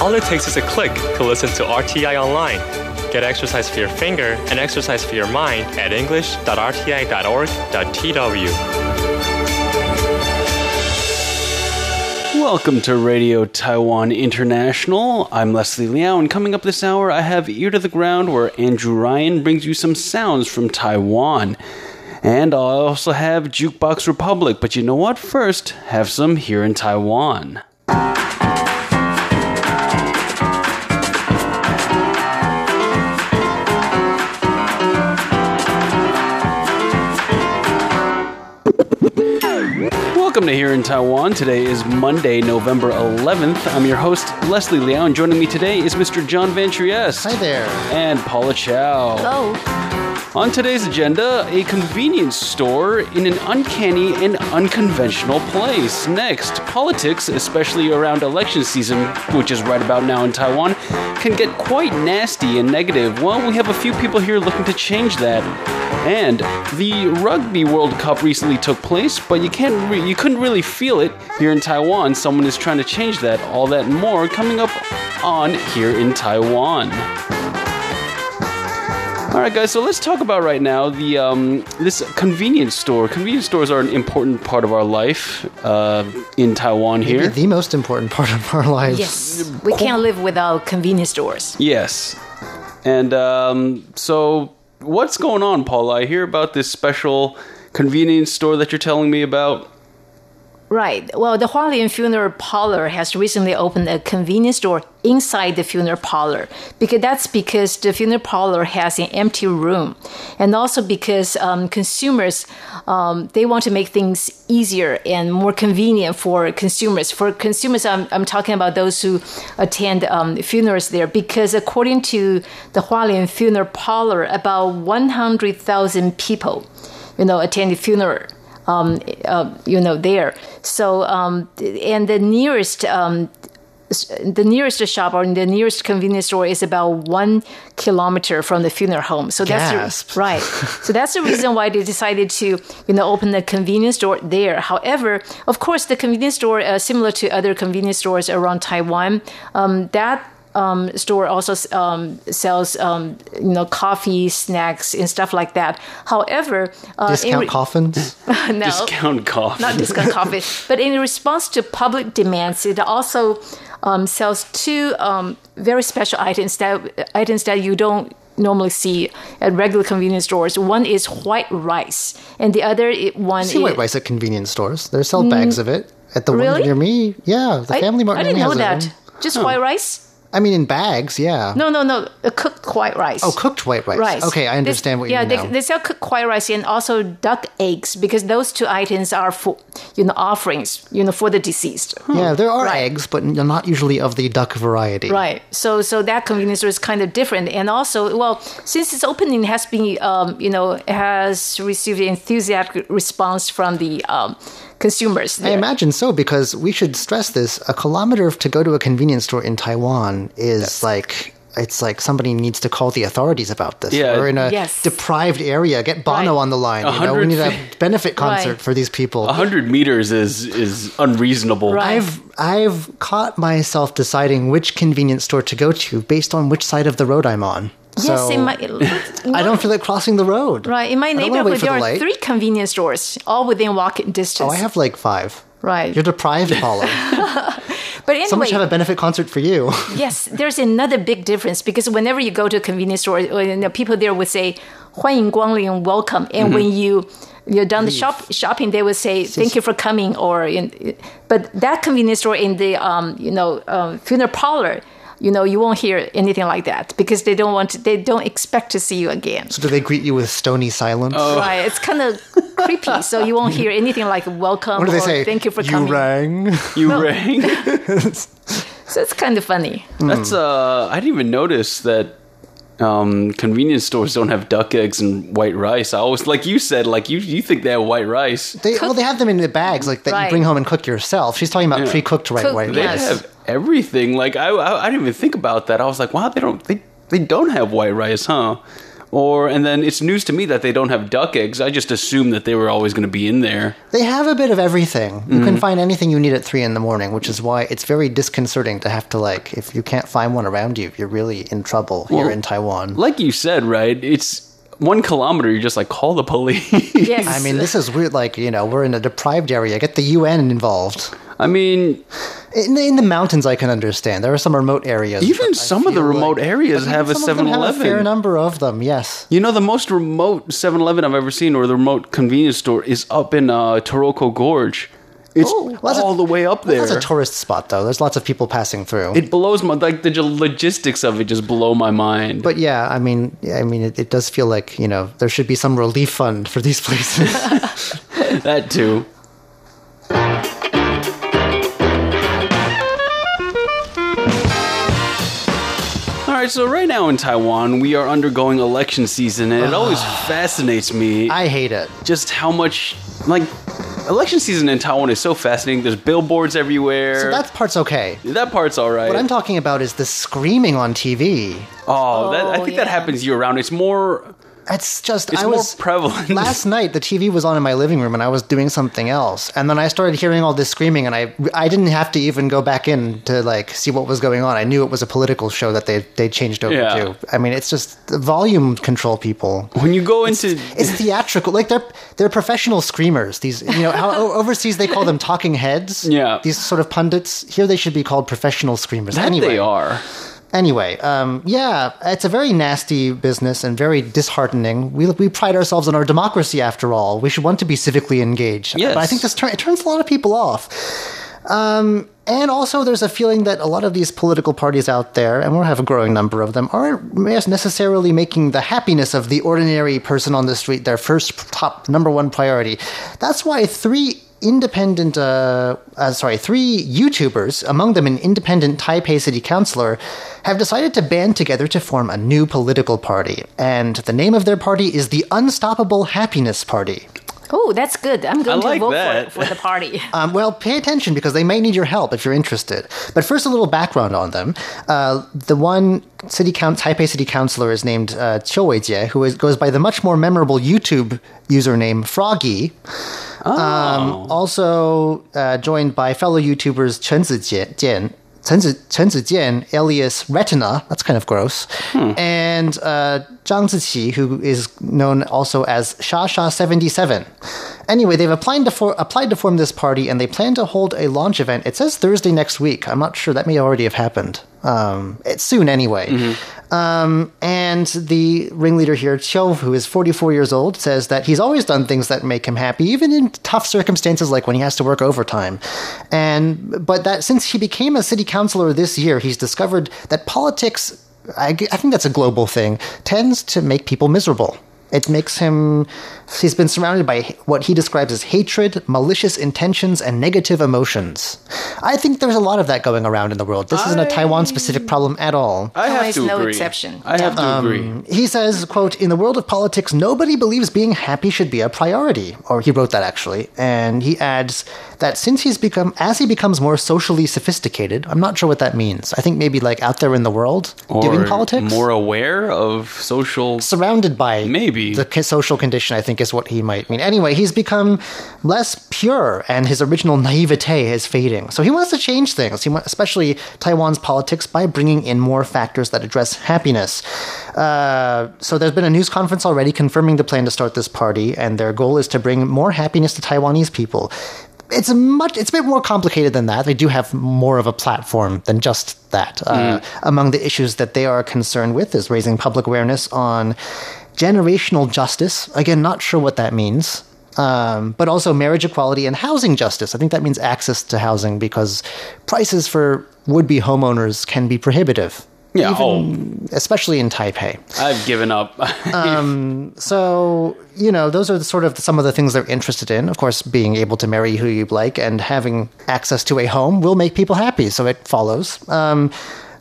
All it takes is a click to listen to RTI online. Get exercise for your finger and exercise for your mind at english.rti.org.tw. Welcome to Radio Taiwan International. I'm Leslie Liao, and coming up this hour, I have Ear to the Ground, where Andrew Ryan brings you some sounds from Taiwan. And I'll also have Jukebox Republic, but you know what? First, have some here in Taiwan. Here in Taiwan. Today is Monday, November 11th. I'm your host, Leslie Liao, and joining me today is Mr. John Van Trieste. Hi there. And Paula Chow. Hello. On today's agenda, a convenience store in an uncanny and unconventional place. Next, politics, especially around election season, which is right about now in Taiwan, can get quite nasty and negative. Well, we have a few people here looking to change that. And the Rugby World Cup recently took place, but you can't re- you couldn't really feel it here in Taiwan. Someone is trying to change that. All that more coming up on here in Taiwan. All right, guys. So let's talk about right now the um, this convenience store. Convenience stores are an important part of our life uh, in Taiwan here. Maybe the most important part of our lives. Yes, we can't live without convenience stores. Yes, and um, so what's going on, Paula? I hear about this special convenience store that you're telling me about. Right. Well, the Hualien Funeral Parlor has recently opened a convenience store inside the funeral parlor because that's because the funeral parlor has an empty room, and also because um, consumers um, they want to make things easier and more convenient for consumers. For consumers, I'm, I'm talking about those who attend um, funerals there because according to the Hualien Funeral Parlor, about 100,000 people, you know, attend the funeral um, uh, you know, there. So, um, and the nearest, um, the nearest shop or the nearest convenience store is about one kilometer from the funeral home. So that's Gasp. the, right. so that's the reason why they decided to, you know, open the convenience store there. However, of course, the convenience store, uh, similar to other convenience stores around Taiwan, um, that um, store also um, sells um, you know coffee, snacks, and stuff like that. However, uh, Discount re- coffins. no, Discount coffins, not discount coffee, but in response to public demands, it also um, sells two um, very special items that items that you don't normally see at regular convenience stores. One is white rice, and the other i- one see is white rice at convenience stores. They sell bags of it at the Mm. Really? one near me. Yeah, the I, Family Mart I near didn't me know has that. it. Just white rice? I mean, in bags. Yeah. No, no, no. A cooked white rice. Oh, cooked white rice. rice. Okay, I They- understand what you yeah, mean they, they sell cooked white rice and also duck eggs because those two items are for you know offerings you know for the deceased. yeah, there are Right. eggs, but not usually of the duck variety. Right. So so that convenience store is kind of different, and also well, since its opening has been um, you know has received enthusiastic response from the um, consumers. I imagine so because we should stress this. A kilometer to go to a convenience store in Taiwan is like it's like somebody needs to call the authorities about this. Yeah. We're in a Yes. deprived area. Get Bono Right. on the line. You know, we need a benefit concert Right. for these people. 100 meters is is unreasonable. Right. I've I've caught myself deciding which convenience store to go to based on which side of the road I'm on. Yes, so in my I don't feel like crossing the road. right in my I don't wanna neighborhood wait for there the are light. three convenience stores, all within walking distance. Oh, I have like five. right. You're deprived, Paula. but anyway, Someone should have a benefit concert for you. Yes, there's another big difference because whenever you go to a convenience store, uh, you know, people there would say "欢迎光临," welcome, and when you you're done the shop shopping, they would say "thank you for coming," or in, but that convenience store in the um, you know um, funeral parlor. you know, you won't hear anything like that because they don't want, to, they don't expect to see you again. So do they greet you with stony silence? oh. Right? It's kind of creepy, so you won't hear anything like "welcome" What do they or say? "thank you for coming. you coming." rang. You rang. So it's kind of funny. That's uh, I didn't even notice that um, convenience stores don't have duck eggs and white rice. I always, like you said, like you you think they have white rice. They, well, they have them in the bags like that you bring home and cook yourself. She's talking about Yeah. pre-cooked right Cook- white They rice. Yes. have everything. Like I, I I didn't even think about that. I was like, wow, they don't they they don't have white rice, huh? Or and then it's news to me that they don't have duck eggs. I just assumed that they were always going to be in there. They have a bit of everything. You Mm. can find anything you need at three in the morning, which is why it's very disconcerting to have to like if you can't find one around you, you're really in trouble here Well, in Taiwan. Like you said, right? It's one kilometer. You're just like call the police. Yes. I mean, this is weird. Like, you know, we're in a deprived area. Get the UN involved. I mean, In the, in the mountains, I can understand. There are some remote areas. Even some of the feel remote areas have a some of them have a 7-Eleven. fair number of them. Yes. you know, the most remote 7-Eleven I've ever seen, or the remote convenience store, is up in uh, Taroko Gorge. It's Oh, well, that's a- all the way up there. That's a tourist spot, though. There's lots of people passing through. it blows my like the logistics of it just blow my mind. but yeah, I mean, I mean, it, it does feel like you know there should be some relief fund for these places. that too. All right, so right now in Taiwan, we are undergoing election season, and it always fascinates me I hate it. just how much like election season in Taiwan is so fascinating. There's billboards everywhere. So that part's okay. that part's all right. What I'm talking about is the screaming on TV. oh, that, I Oh, think that happens year round. It's more. It's just It's I more was prevalent. last night. The TV was on in my living room, and I was doing something else, and then I started hearing all this screaming, and I I didn't have to even go back in to like see what was going on. I knew it was a political show that they they changed over Yeah. to. I mean, it's just the volume control people. When you go into It's theatrical. Like they're they're professional screamers. These you know how overseas they call them talking heads. Yeah. These sort of pundits. Here they should be called professional screamers. that anyway, they are. Anyway, um, yeah, it's a very nasty business and very disheartening. We, we pride ourselves on our democracy, after all. We should want to be civically engaged. Yes. But I think this turn it turns a lot of people off. Um, and also, there's a feeling that a lot of these political parties out there, and we'll have a growing number of them, aren't necessarily making the happiness of the ordinary person on the street their first top number one priority. That's why three independent, uh, uh, sorry, three YouTubers, among them an independent Taipei city councilor, have decided to band together to form a new political party. And the name of their party is the Unstoppable Happiness Party. Oh, that's good. I'm going I to like vote that. for, for the party. Um, well, pay attention because they may need your help if you're interested. But first, a little background on them. Uh, the one city count, Taipei city councilor is named uh, Qiu Weijie, who is, goes by the much more memorable YouTube username Froggy. Um, also uh, joined by fellow YouTubers Chen Zijian. Chen Zi- Chen Zijian, alias Retina, that's kind of gross, and uh, Zhang Ziqi, who is known also as Sha Sha 77. Anyway, they've applied to, for, applied to form this party and they plan to hold a launch event. It says Thursday next week. I'm not sure. That may already have happened. Um, it's soon anyway. Um, and the ringleader here, Qiu, who is 44 years old, says that he's always done things that make him happy, even in tough circumstances like when he has to work overtime. And but that since he became a city councilor this year, he's discovered that politics—I think that's a global thing. Tends to make people miserable. It makes him. He's been surrounded by what he describes as hatred, malicious intentions, and negative emotions. I think there's a lot of that going around in the world. This isn't a Taiwan specific problem at all. I have Taiwan is to no agree. exception. I have to um, agree. He says, quote, in the world of politics, nobody believes being happy should be a priority. Or he wrote that actually. And he adds that since he's become, as he becomes more socially sophisticated, I'm not sure what that means. I think maybe like out there in the world, doing politics. more aware of social. surrounded by Maybe. the social condition i think is what he might mean anyway he's become less pure and his original naivete is fading so he wants to change things he especially taiwan's politics by bringing in more factors that address happiness uh, so there's been a news conference already confirming the plan to start this party and their goal is to bring more happiness to taiwanese people it's a much it's a bit more complicated than that. They do have more of a platform than just that. Uh, among the issues that they are concerned with is raising public awareness on generational justice. Again not sure what that means. Um, but also marriage equality and housing justice. I think that means access to housing because prices for would-be homeowners can be prohibitive Yeah, even- especially in taipei I've given up. so, you know, those are the sort of some of the things they're interested in. Of course, being able to marry who you like and having access to a home will make people happy, so it follows. Um,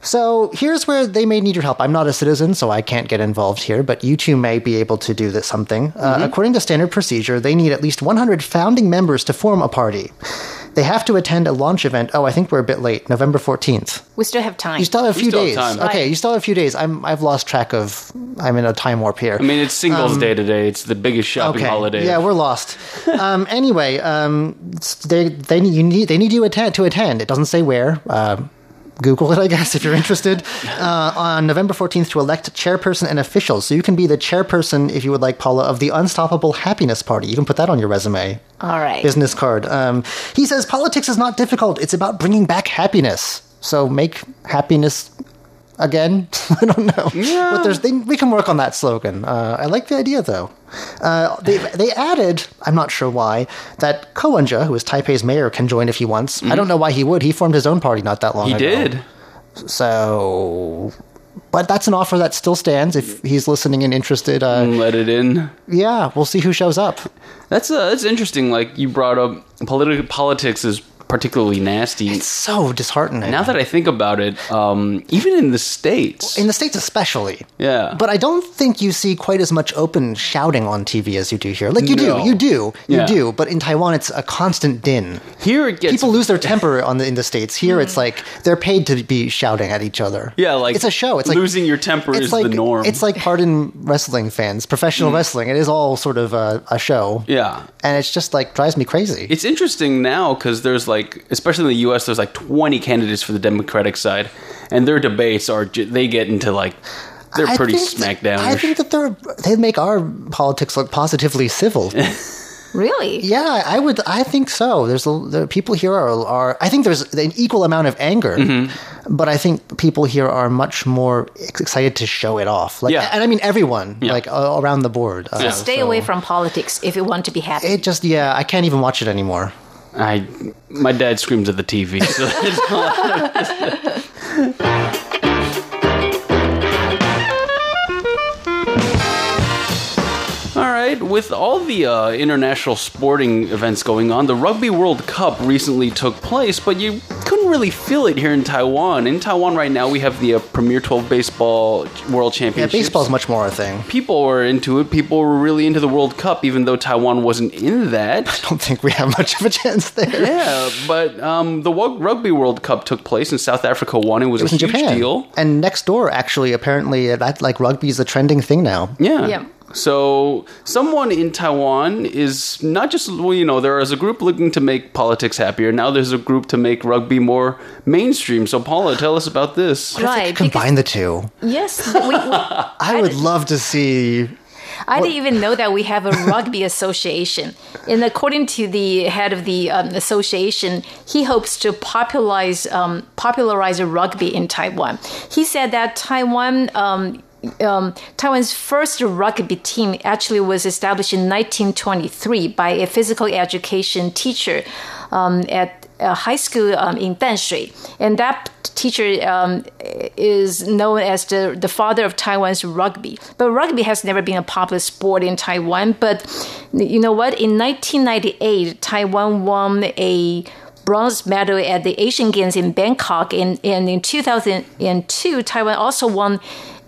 so here's where they may need your help. I'm not a citizen, so I can't get involved here, but you two may be able to do this something. Uh, according to standard procedure, they need at least 100 founding members to form a party. They have to attend a launch event. Oh, I think we're a bit late. November 14th. We still have time. You still have a few still have days. time. Okay, Right. you still have a few days. I'm I've lost track of I'm in a time warp here. I mean, it's Singles Day today. It's the biggest shopping holiday. Um, Yeah, we're lost. um, anyway, um, they they need you need they need you attend to attend. It doesn't say where. Uh, Google it, I guess, if you're interested. Uh, on November 14th to elect chairperson and officials. So you can be the chairperson, if you would like, Paula, of the Unstoppable Happiness Party. You can put that on your resume, All right. business card. Um, he says politics is not difficult. It's about bringing back happiness. So make happiness again. I don't know, Yeah. but there's they, we can work on that slogan. Uh, I like the idea though. Uh, they they added, I'm not sure why, that Ko Wen-je, who is Taipei's mayor, can join if he wants. I don't know why he would. He formed his own party not that long He ago. did. So, but that's an offer that still stands if he's listening and interested. Uh, Let it in. yeah, we'll see who shows up. That's uh, that's interesting. Like you brought up, politi- politics is particularly nasty. It's so disheartening. now that I think about it, um, even in the states, in the states especially. yeah, But I don't think you see quite as much open shouting on TV as you do here. Like you No. do, you do, you Yeah. do. But in Taiwan, it's a constant din. here it gets People lose their temper on the in the states. Here, it's like they're paid to be shouting at each other. Yeah, like it's a show. It's like losing your temper it's is like the norm. It's like pardon wrestling fans, professional wrestling. It is all sort of a, a show. yeah. and it's just like drives me crazy. It's interesting now because there's like, especially in the U.S., there's like 20 candidates for the Democratic side, and their debates are they get into like they're I pretty smackdown. I think that they're they make our politics look positively civil. really? Yeah, I would. I think so. There's a, the people here are, are. I think there's an equal amount of anger, Mm-hmm. but I think people here are much more excited to show it off. Like, Yeah. and I mean everyone, Yeah. like uh, around the board. Uh, Stay so away from politics if you want to be happy. it. Just yeah, I can't even watch it anymore. I my dad screams at the TV. So with all the uh, international sporting events going on, the Rugby World Cup recently took place, but you couldn't really feel it here in Taiwan. In Taiwan right now, we have the uh, Premier 12 Baseball World Championship. Yeah, Championship. baseball's much more a thing. People were into it. People were really into the World Cup, even though Taiwan wasn't in that. I don't think we have much of a chance there. Yeah, but um, the Wo- Rugby World Cup took place and South Africa won. It was, It was a in huge Japan, deal. and next door, actually, apparently, uh, that like rugby is a trending thing now. Yeah. Yeah. So someone in Taiwan is not just well, you know there is a group looking to make politics happier. Now there's a group to make rugby more mainstream. So Paula, tell us about this. right. because- Combine the two. yes. We, we, I would love to see. I didn't even know that we have a rugby association. And according to the head of the um, association, he hopes to popularize um, popularize rugby in Taiwan. He said that Taiwan. Um, um, Taiwan's first rugby team actually was established in 1923 by a physical education teacher um, at a high school um, in Danshui, and that teacher um, is known as the, the father of Taiwan's rugby. But rugby has never been a popular sport in Taiwan. But you know what? In 1998, Taiwan won a bronze medal at the Asian Games in Bangkok. And, and in 2002, Taiwan also won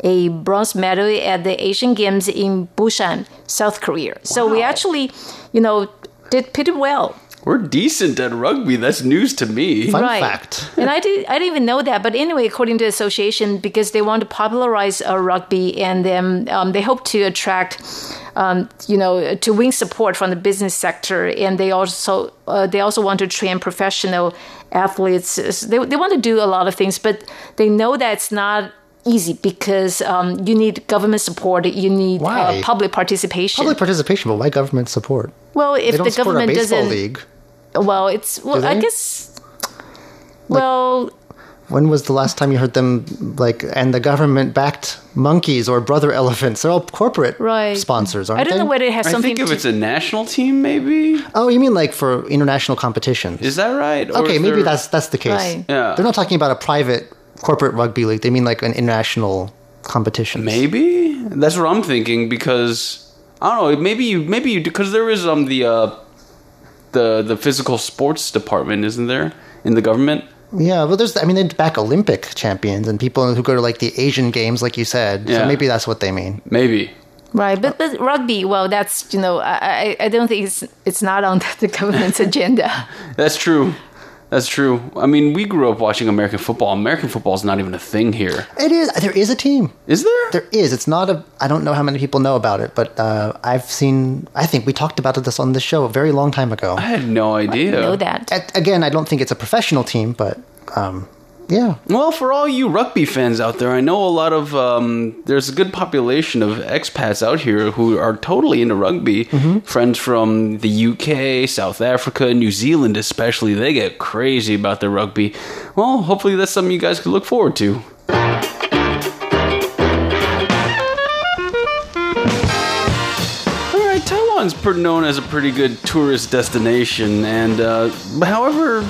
a bronze medal at the Asian Games in Busan, South Korea. So we actually, you know, did pretty well. We're decent at rugby. That's news to me. Fun Right. fact. and I did I didn't even know that, but anyway, according to the association, because they want to popularize uh, rugby, and then um, they hope to attract, um, you know, to win support from the business sector, and they also uh, they also want to train professional athletes. They they want to do a lot of things, but they know that it's not easy because um, you need government support, you need uh, public participation. Public participation, but why government support? well, if They don't the support a government baseball doesn't, league. well, it's well, I they? guess. Well, When was the last time you heard them like and the government backed monkeys or brother elephants? They're all corporate Right. sponsors, aren't I don't they? know whether it has I something think if to it's a national team, maybe Oh, you mean like for international competitions? is that right? Or okay, maybe there- that's that's the case. Right. Yeah. They're not talking about a private corporate rugby league. They mean like an international competition. Maybe that's what I'm thinking because I don't know. Maybe you, maybe you, because there is um the uh the the physical sports department, isn't there, in the government? Yeah, well, there's. I mean, they back Olympic champions and people who go to like the Asian games, like you said. Yeah. So maybe that's what they mean. Maybe. Right, but but rugby, well, that's you know, I I, I don't think it's it's not on the government's agenda. That's true. That's true. I mean, we grew up watching American football. American football is not even a thing here. It is. There is a team. Is there? There is. It's not a. I don't know how many people know about it, but uh, I've seen. I think we talked about this on the show a very long time ago. I had no idea. I know that. At, again, I don't think it's a professional team, but um, yeah. Well, for all you rugby fans out there, I know a lot of um, there's a good population of expats out here who are totally into rugby. Friends from the UK, South Africa, New Zealand, especially, they get crazy about their rugby. Well, hopefully that's something you guys could look forward to. All right, Taiwan's known as a pretty good tourist destination, and uh, however,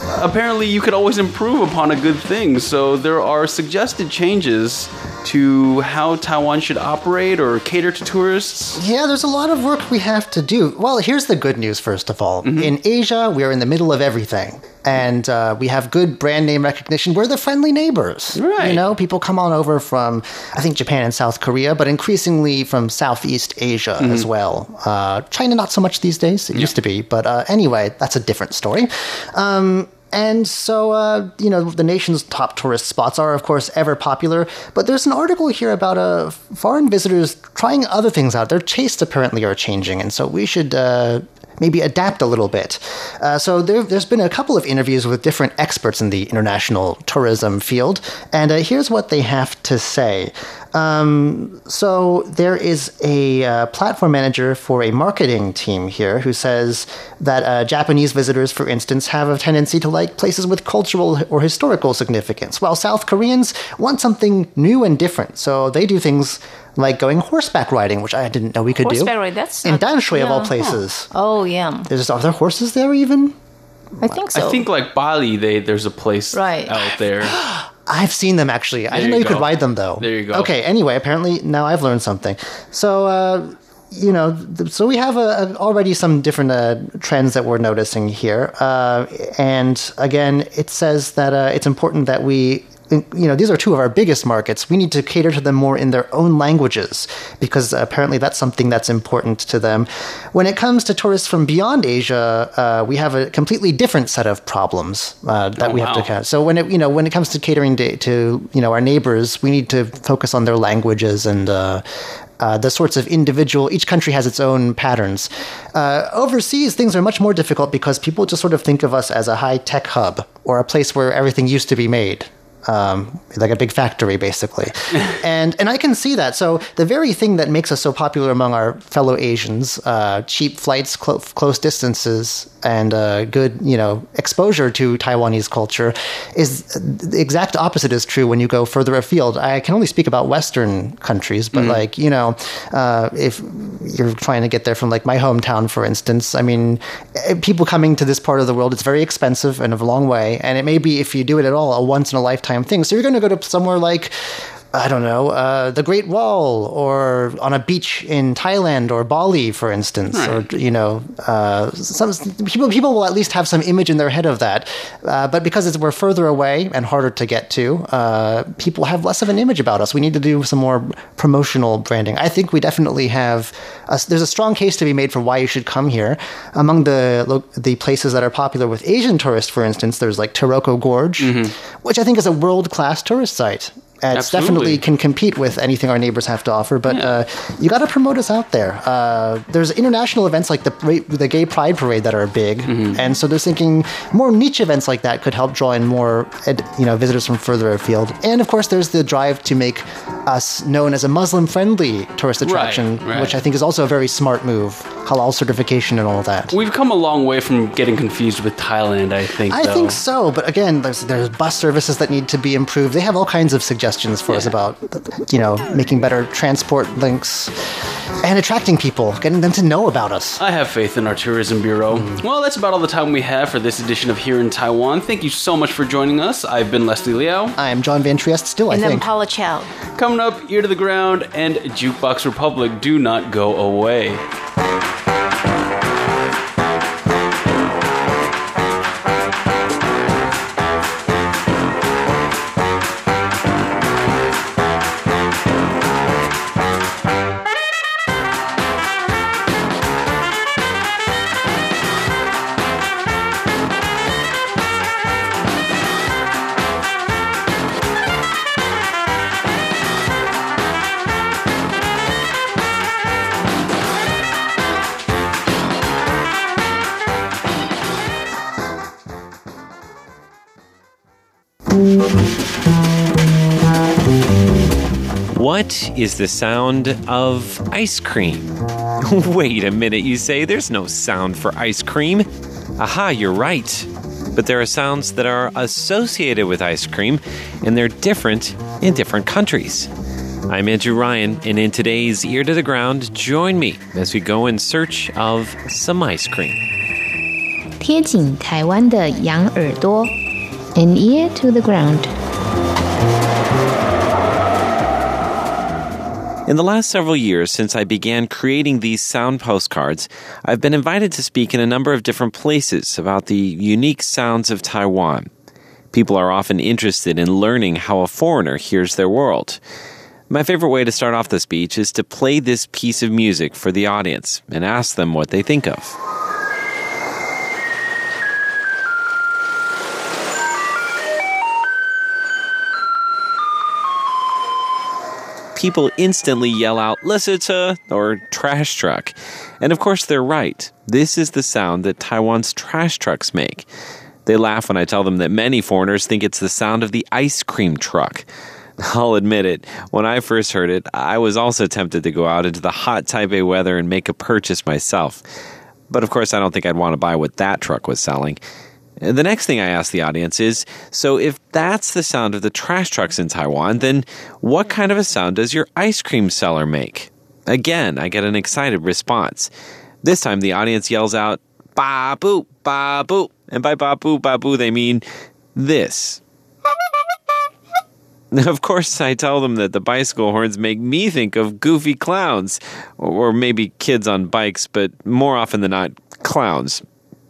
apparently you could always improve upon a good thing. So there are suggested changes to how Taiwan should operate or cater to tourists. Yeah, there's a lot of work we have to do. Well, here's the good news, first of all. In Asia, we are in the middle of everything. And uh, we have good brand name recognition. We're the friendly neighbors. Right. You know, people come on over from, I think, Japan and South Korea, but increasingly from Southeast Asia as well. Uh, China, not so much these days. It used to be. But uh, anyway, that's a different story. Um, and so, uh, you know, the nation's top tourist spots are, of course, ever popular. But there's an article here about uh, foreign visitors trying other things out. Their tastes apparently are changing, and so we should uh, maybe adapt a little bit. Uh, so there, there's been a couple of interviews with different experts in the international tourism field, and uh, here's what they have to say. Um, so there is a uh, platform manager for a marketing team here who says that uh, Japanese visitors, for instance, have a tendency to like places with cultural or historical significance, while South Koreans want something new and different. So they do things like going horseback riding, which I didn't know we could do. Horseback ride, that's in not- Danshui of all yeah. places. Oh yeah, There's are there horses there even? I think so. I think like Bali, they there's a place Right. out there. I've seen them actually. I didn't know you you could ride them though. There you go. Okay. Anyway, apparently now I've learned something. So. Uh, you know, so we have a, a, already some different uh, trends that we're noticing here, uh, and again, it says that uh, it's important that we, you know, these are two of our biggest markets. We need to cater to them more in their own languages because apparently that's something that's important to them. When it comes to tourists from beyond Asia, uh, we have a completely different set of problems uh, that Oh, we have to wow. catch. So when it you know when it comes to catering to, to you know our neighbors, we need to focus on their languages and. Uh, uh, the sorts of individual, each country has its own patterns. Uh, overseas, things are much more difficult because people just sort of think of us as a high tech hub or a place where everything used to be made. Um, like a big factory, basically, and and I can see that. So the very thing that makes us so popular among our fellow Asians, uh, cheap flights, clo- close distances, and uh, good, you know, exposure to Taiwanese culture, is the exact opposite is true when you go further afield. I can only speak about Western countries, but like you know, uh, if you're trying to get there from like my hometown, for instance, I mean, eh, people coming to this part of the world, it's very expensive and of a long way, and it may be if you do it at all a once in a lifetime thing. So you're going to go to somewhere like. I don't know, uh, the Great Wall, or on a beach in Thailand or Bali, for instance, or you know, uh, some people people will at least have some image in their head of that. Uh, but because it's, we're further away and harder to get to, uh, people have less of an image about us. We need to do some more promotional branding. I think we definitely have. A, there's a strong case to be made for why you should come here. Among the the places that are popular with Asian tourists, for instance, there's like Taroko Gorge, which I think is a world class tourist site. Uh, It's definitely can compete with anything our neighbors have to offer, but uh, you got to promote us out there. Uh, there's international events like the the Gay Pride Parade that are big, and so they're thinking more niche events like that could help draw in more you know visitors from further afield. And of course, there's the drive to make us known as a Muslim-friendly tourist attraction, right. which I think is also a very smart move. Halal certification and all that. We've come a long way from getting confused with Thailand, I think. I though. think so, but again, there's there's bus services that need to be improved. They have all kinds of suggestions for us about, you know, making better transport links and attracting people, getting them to know about us. I have faith in our tourism bureau. Mm. Well, that's about all the time we have for this edition of Here in Taiwan. Thank you so much for joining us. I've been Leslie Liao. I'm John Van Trieste still, and I then think. Paula Chow. Coming up, Ear to the Ground and Jukebox Republic. Do not go away. is the sound of ice cream? Wait a minute, you say there's no sound for ice cream. Aha, you're right. But there are sounds that are associated with ice cream, and they're different in different countries. I'm Andrew Ryan, and in today's Ear to the Ground, join me as we go in search of some ice cream. 贴紧台湾的羊耳朵，an ear to the ground。 In the last several years, since I began creating these sound postcards, I've been invited to speak in a number of different places about the unique sounds of Taiwan. People are often interested in learning how a foreigner hears their world. My favorite way to start off the speech is to play this piece of music for the audience and ask them what they think of. People instantly yell out "Lissita" or trash truck. And of course, they're right. This is the sound that Taiwan's trash trucks make. They laugh when I tell them that many foreigners think it's the sound of the ice cream truck. I'll admit it, when I first heard it, I was also tempted to go out into the hot Taipei weather and make a purchase myself. But of course, I don't think I'd want to buy what that truck was selling. The next thing I ask the audience is so if that's the sound of the trash trucks in Taiwan, then what kind of a sound does your ice cream seller make? Again, I get an excited response. This time the audience yells out, ba boo, ba boo. And by ba boo, ba boo, they mean this. Of course, I tell them that the bicycle horns make me think of goofy clowns, or maybe kids on bikes, but more often than not, clowns.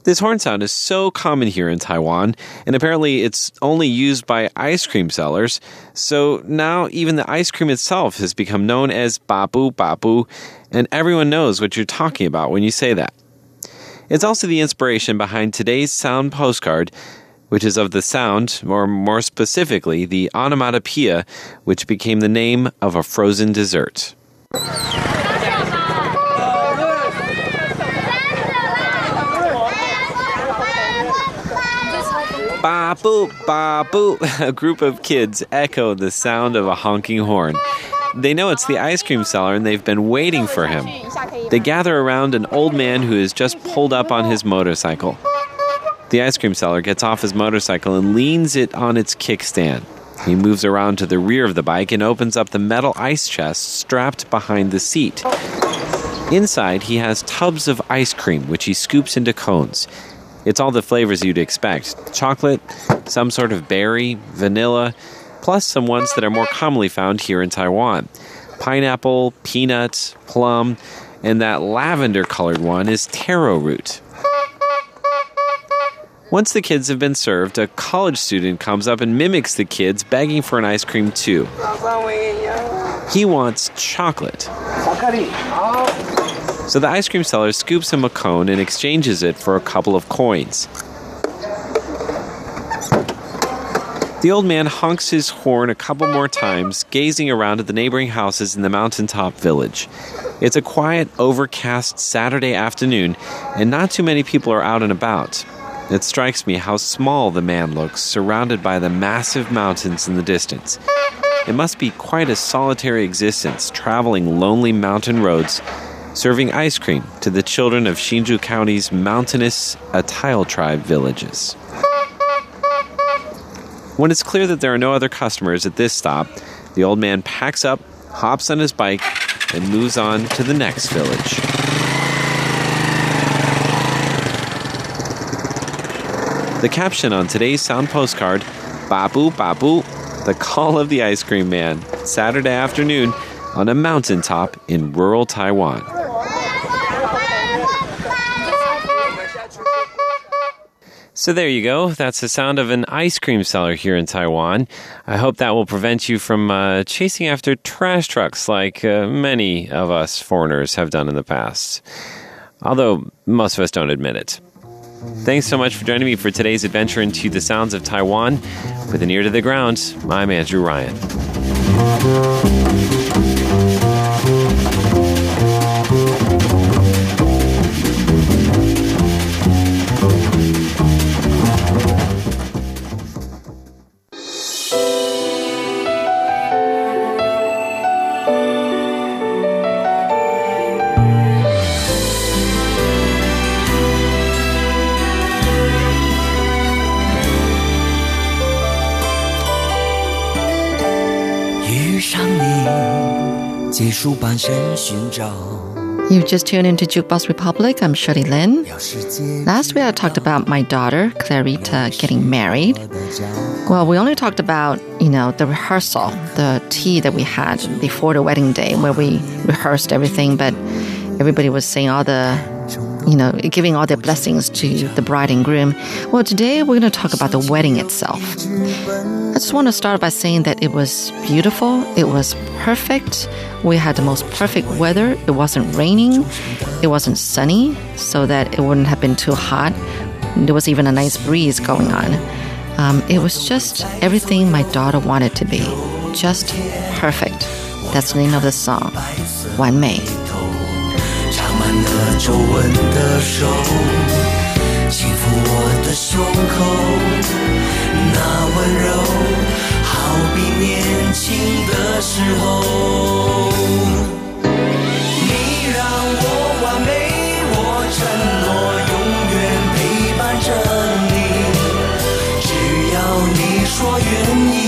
This horn sound is so common here in Taiwan, and apparently it's only used by ice cream sellers. So now even the ice cream itself has become known as babu babu, and everyone knows what you're talking about when you say that. It's also the inspiration behind today's sound postcard, which is of the sound, or more specifically, the onomatopoeia, which became the name of a frozen dessert. Babu, babu. A group of kids echo the sound of a honking horn. They know it's the ice cream seller and they've been waiting for him. They gather around an old man who has just pulled up on his motorcycle. The ice cream seller gets off his motorcycle and leans it on its kickstand. He moves around to the rear of the bike and opens up the metal ice chest strapped behind the seat. Inside, he has tubs of ice cream, which he scoops into cones. It's all the flavors you'd expect chocolate, some sort of berry, vanilla, plus some ones that are more commonly found here in Taiwan pineapple, peanuts, plum, and that lavender colored one is taro root. Once the kids have been served, a college student comes up and mimics the kids, begging for an ice cream too. He wants chocolate. So the ice cream seller scoops him a cone and exchanges it for a couple of coins. The old man honks his horn a couple more times, gazing around at the neighboring houses in the mountaintop village. It's a quiet, overcast Saturday afternoon, and not too many people are out and about. It strikes me how small the man looks, surrounded by the massive mountains in the distance. It must be quite a solitary existence, traveling lonely mountain roads serving ice cream to the children of Hsinchu County's mountainous Atayal tribe villages. When it's clear that there are no other customers at this stop, the old man packs up, hops on his bike, and moves on to the next village. The caption on today's sound postcard Babu Babu, the call of the ice cream man, Saturday afternoon on a mountaintop in rural Taiwan. So there you go. That's the sound of an ice cream seller here in Taiwan. I hope that will prevent you from uh, chasing after trash trucks like uh, many of us foreigners have done in the past. Although most of us don't admit it. Thanks so much for joining me for today's adventure into the sounds of Taiwan. With an ear to the ground, I'm Andrew Ryan. You just tuned into Jukebox Republic. I'm Shirley Lin. Last week I talked about my daughter, Clarita, getting married. Well, we only talked about, you know, the rehearsal, the tea that we had before the wedding day where we rehearsed everything, but everybody was saying all the, you know, giving all their blessings to the bride and groom. Well, today we're going to talk about the wedding itself. I just want to start by saying that it was beautiful. It was perfect. We had the most perfect weather. It wasn't raining. It wasn't sunny, so that it wouldn't have been too hot. There was even a nice breeze going on. Um, it was just everything my daughter wanted to be. Just perfect. That's the name of the song. 完美.插满了皱纹的手，轻抚我的胸口， 那温柔好比年轻的时候。你让我完美，我承诺永远陪伴着你。只要你说愿意，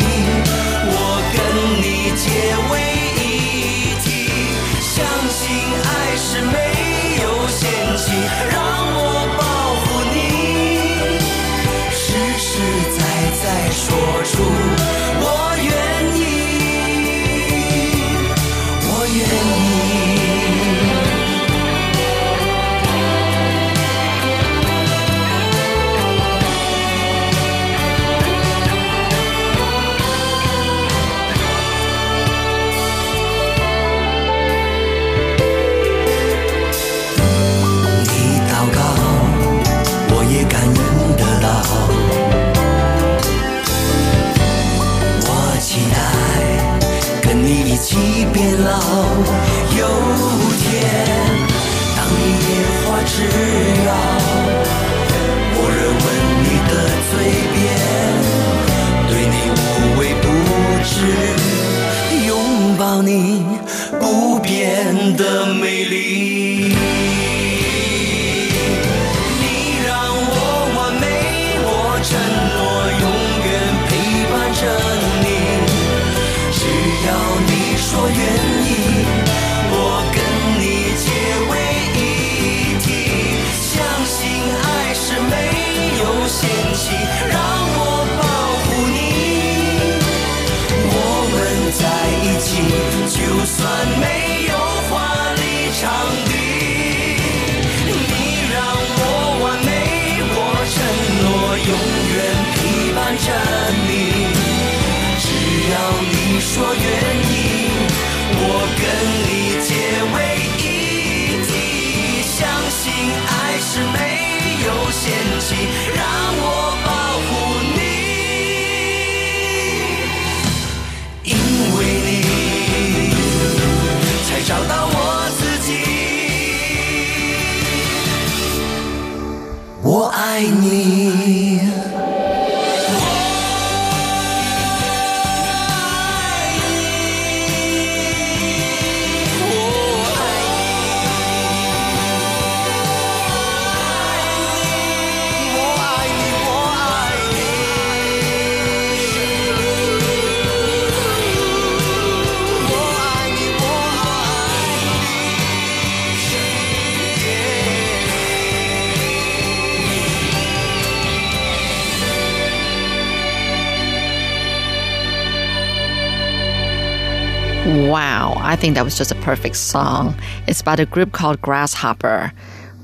think that was just a perfect song. It's about a group called Grasshopper.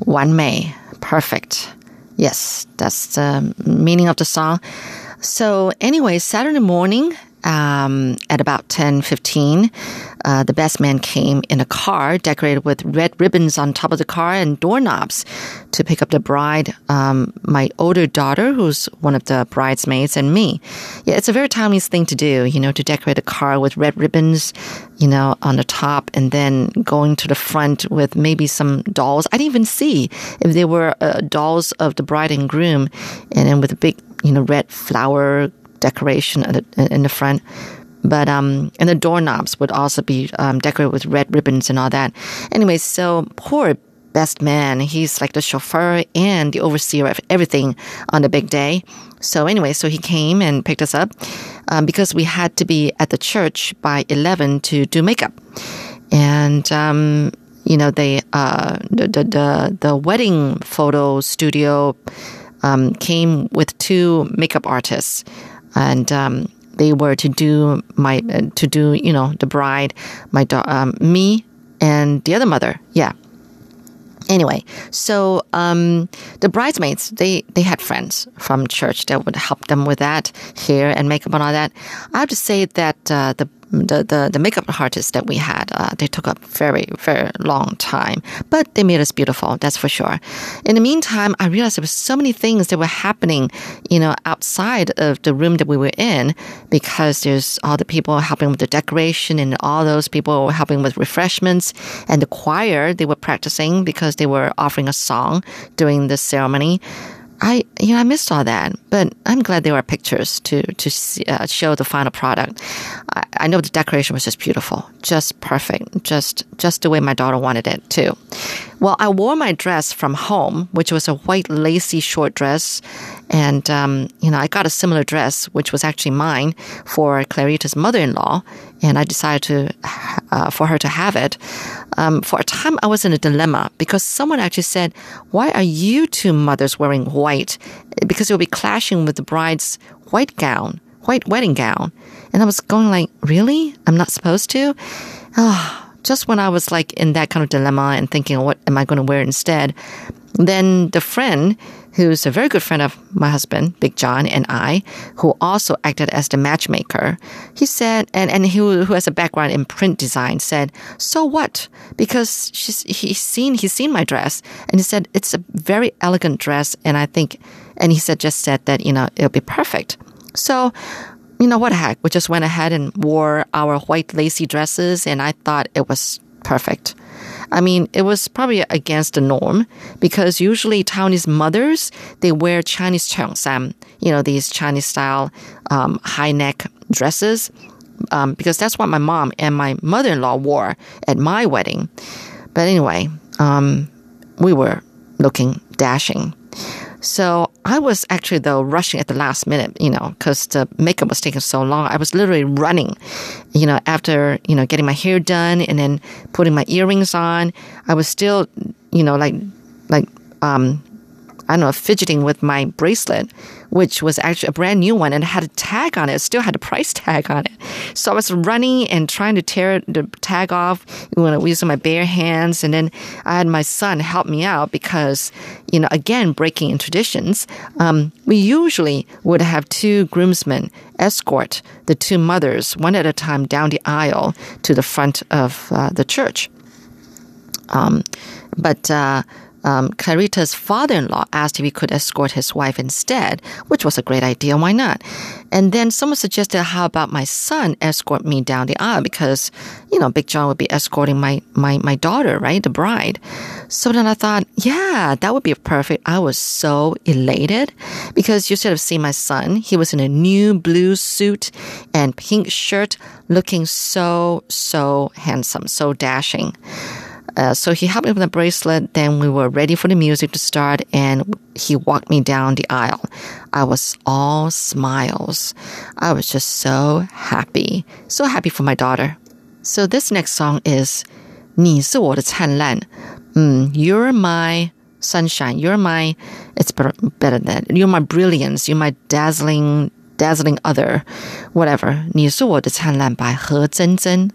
One May. perfect. Yes, that's the meaning of the song. So anyway, Saturday morning, um, at about 10:15, uh, the best man came in a car decorated with red ribbons on top of the car and doorknobs to pick up the bride, um, my older daughter, who's one of the bridesmaids, and me. Yeah, it's a very timeless thing to do, you know, to decorate a car with red ribbons, you know, on the top, and then going to the front with maybe some dolls. I didn't even see if they were uh, dolls of the bride and groom, and then with a big, you know, red flower decoration in the front. But um, and the doorknobs would also be um, decorated with red ribbons and all that. Anyway, so poor best man, he's like the chauffeur and the overseer of everything on the big day. So anyway, so he came and picked us up. um, because we had to be at the church by 11 to do makeup. And, um, you know, they, uh, the, the, the, the wedding photo studio um, came with two makeup artists. And um, they were to do my, uh, to do, you know, the bride, my, da- um, me, and the other mother. Yeah. Anyway, so um, the bridesmaids they they had friends from church that would help them with that hair and makeup and all that. I have to say that uh, the the, the, the makeup artists that we had, uh, they took a very, very long time, but they made us beautiful. That's for sure. In the meantime, I realized there were so many things that were happening, you know, outside of the room that we were in because there's all the people helping with the decoration and all those people helping with refreshments and the choir, they were practicing because they were offering a song during the ceremony. I you know I missed all that, but I'm glad there are pictures to to see, uh, show the final product. I, I know the decoration was just beautiful, just perfect, just just the way my daughter wanted it too. Well, I wore my dress from home, which was a white lacy short dress, and um, you know I got a similar dress, which was actually mine for Clarita's mother-in-law, and I decided to uh, for her to have it. Um, for a time, I was in a dilemma because someone actually said, "Why are you two mothers wearing white?" Because it will be clashing with the bride's white gown, white wedding gown. And I was going like, "Really? I'm not supposed to?" Oh, just when I was like in that kind of dilemma and thinking, "What am I going to wear instead?" Then the friend, who's a very good friend of my husband, Big John, and I, who also acted as the matchmaker, he said, and, and he, who has a background in print design, said, so what? Because she's, he's seen, he's seen my dress and he said, it's a very elegant dress. And I think, and he said, just said that, you know, it'll be perfect. So, you know, what the heck? We just went ahead and wore our white lacy dresses and I thought it was perfect. I mean, it was probably against the norm because usually Taiwanese mothers they wear Chinese cheongsam, you know, these Chinese style um, high neck dresses, um, because that's what my mom and my mother in law wore at my wedding. But anyway, um, we were looking dashing. So I was actually though rushing at the last minute, you know, because the makeup was taking so long. I was literally running, you know, after you know getting my hair done and then putting my earrings on. I was still, you know, like like um, I don't know, fidgeting with my bracelet, which was actually a brand new one and had a tag on it. Still had a price tag on it. So I was running and trying to tear the tag off when I was using my bare hands. And then I had my son help me out because, you know, again, breaking in traditions, um, we usually would have two groomsmen escort the two mothers one at a time down the aisle to the front of uh, the church. Um, but, uh, um, Clarita's father-in-law asked if he could escort his wife instead, which was a great idea. Why not? And then someone suggested, how about my son escort me down the aisle because, you know, Big John would be escorting my, my, my daughter, right? The bride. So then I thought, yeah, that would be perfect. I was so elated because you should have seen my son. He was in a new blue suit and pink shirt looking so, so handsome, so dashing. Uh, so he helped me with the bracelet. Then we were ready for the music to start, and he walked me down the aisle. I was all smiles. I was just so happy, so happy for my daughter. So this next song is "你是我的灿烂." Mm, you're my sunshine. You're my. It's better, better than you're my brilliance. You're my dazzling, dazzling other. Whatever. 你是我的灿烂 by 何真真。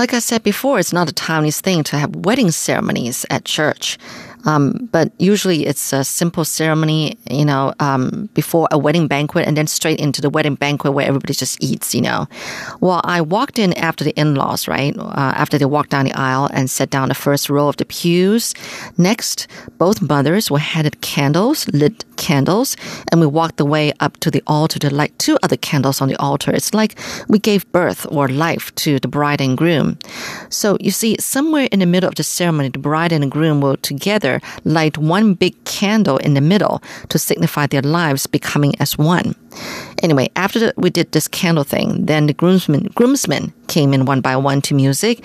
Like I said before, it's not a Taiwanese thing to have wedding ceremonies at church. Um, but usually it's a simple ceremony, you know, um, before a wedding banquet and then straight into the wedding banquet where everybody just eats, you know. Well, I walked in after the in-laws, right? Uh, after they walked down the aisle and sat down the first row of the pews. Next, both mothers were handed candles, lit candles, and we walked the way up to the altar to light two other candles on the altar. It's like we gave birth or life to the bride and groom. So you see, somewhere in the middle of the ceremony, the bride and the groom were together light one big candle in the middle to signify their lives becoming as one. Anyway, after we did this candle thing, then the groomsmen, groomsmen came in one by one to music.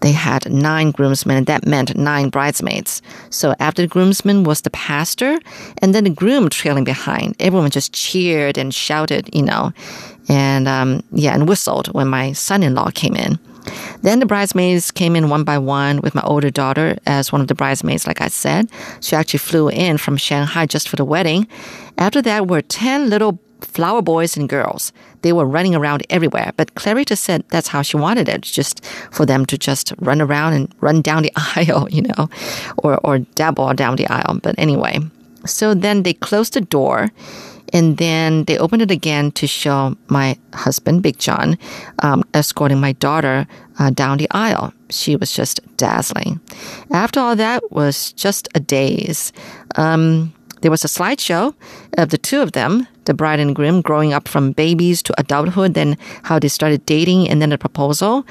They had nine groomsmen, and that meant nine bridesmaids. So after the groomsmen was the pastor, and then the groom trailing behind. Everyone just cheered and shouted, you know, and um, yeah, and whistled when my son-in-law came in. Then the bridesmaids came in one by one with my older daughter as one of the bridesmaids, like I said. She actually flew in from Shanghai just for the wedding. After that were 10 little flower boys and girls. They were running around everywhere, but Clarita said that's how she wanted it, just for them to just run around and run down the aisle, you know, or, or dabble down the aisle. But anyway, so then they closed the door and then they opened it again to show my husband, Big John, um, escorting my daughter uh, down the aisle. She was just dazzling. After all that was just a daze. Um, there was a slideshow of the two of them, the bride and groom, growing up from babies to adulthood, then how they started dating, and then the proposal.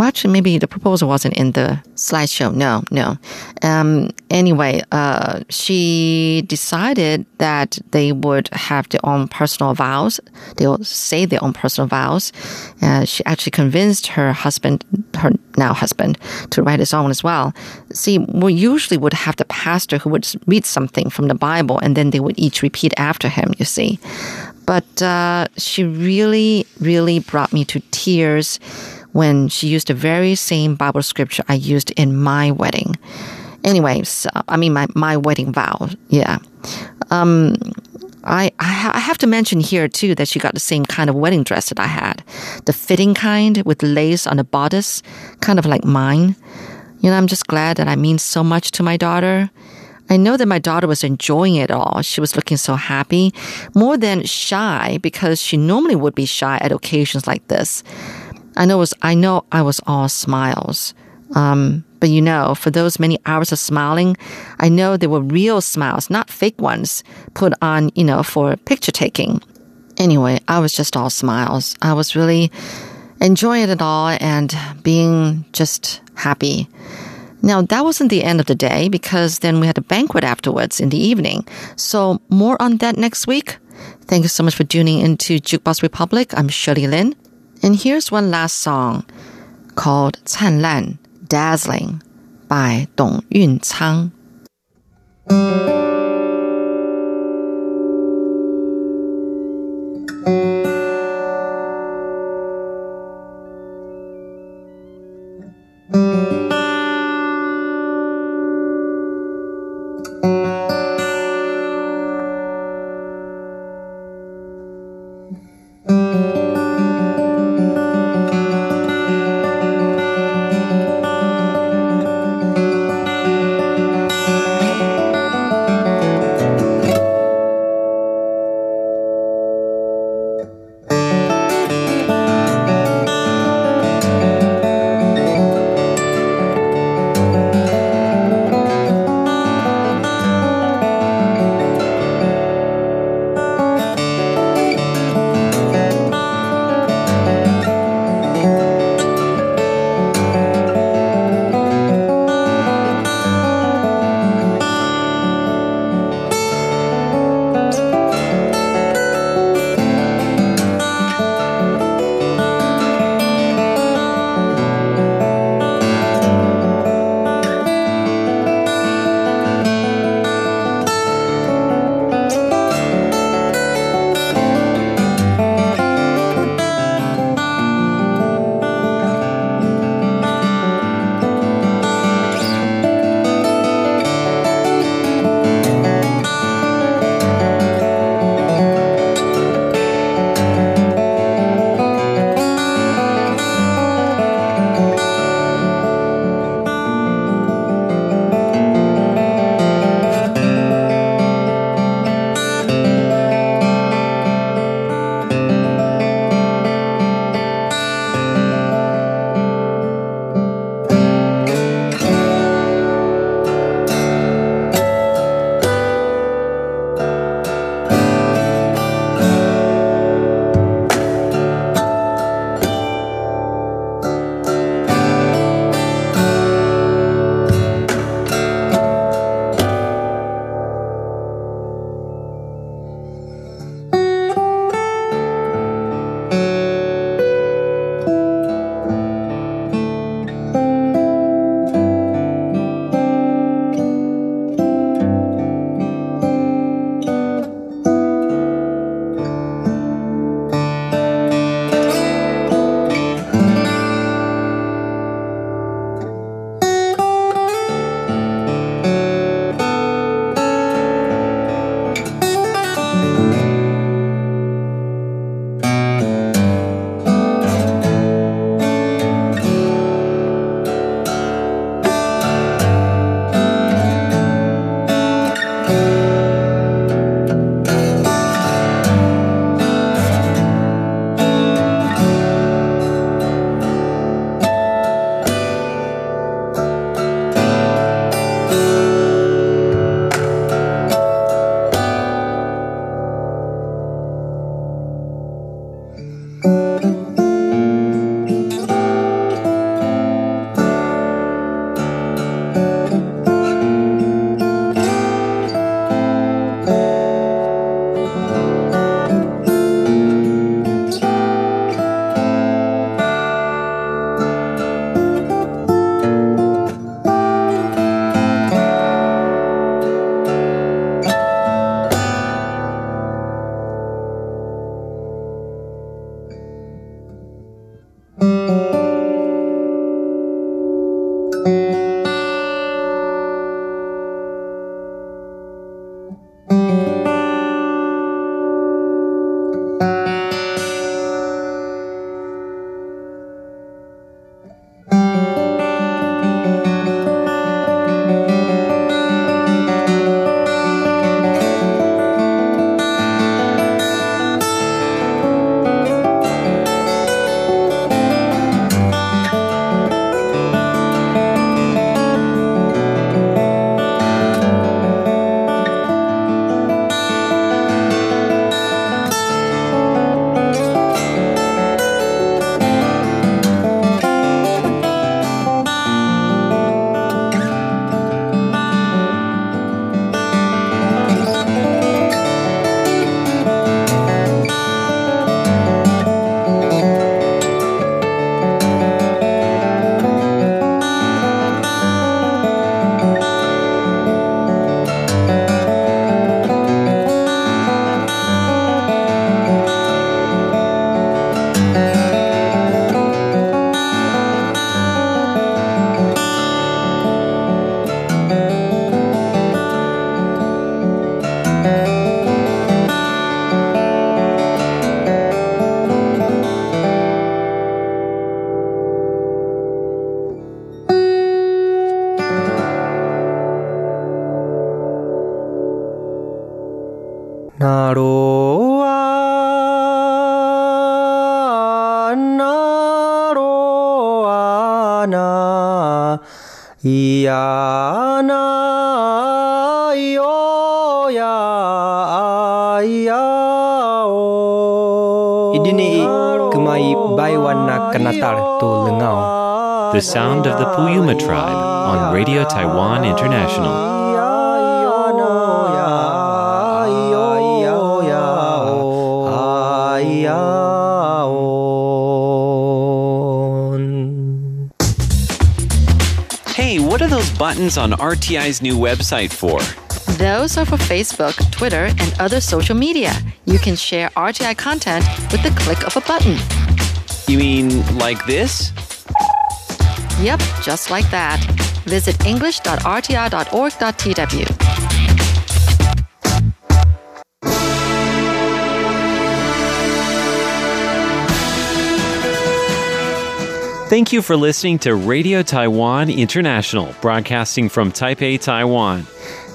Well, actually, maybe the proposal wasn't in the slideshow. No, no. Um, anyway, uh, she decided that they would have their own personal vows. They will say their own personal vows. Uh, she actually convinced her husband, her now husband, to write his own as well. See, we usually would have the pastor who would read something from the Bible and then they would each repeat after him, you see. But uh, she really, really brought me to tears when she used the very same Bible scripture I used in my wedding. Anyways, I mean my my wedding vow. Yeah. Um, I, I have to mention here too that she got the same kind of wedding dress that I had, the fitting kind with lace on the bodice, kind of like mine. You know, I'm just glad that I mean so much to my daughter. I know that my daughter was enjoying it all. She was looking so happy, more than shy because she normally would be shy at occasions like this. I know was I know I was all smiles. Um, but you know, for those many hours of smiling, I know they were real smiles, not fake ones put on, you know, for picture taking. Anyway, I was just all smiles. I was really enjoying it all and being just happy. Now, that wasn't the end of the day because then we had a banquet afterwards in the evening. So, more on that next week. Thank you so much for tuning into Jukebox Republic. I'm Shirley Lin. And here's one last song called 灿烂 Dazzling by Dong Yun Cang. The sound of the Puyuma tribe on Radio Taiwan International. Hey, what are those buttons on RTI's new website for? Those are for Facebook, Twitter, and other social media. You can share RTI content with the click of a button. You mean like this? Yep, just like that. Visit english.rti.org.tw. Thank you for listening to Radio Taiwan International, broadcasting from Taipei, Taiwan.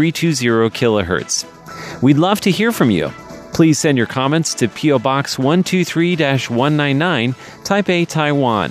15320 kilohertz. We'd love to hear from you. Please send your comments to PO Box 123 199, Taipei, Taiwan.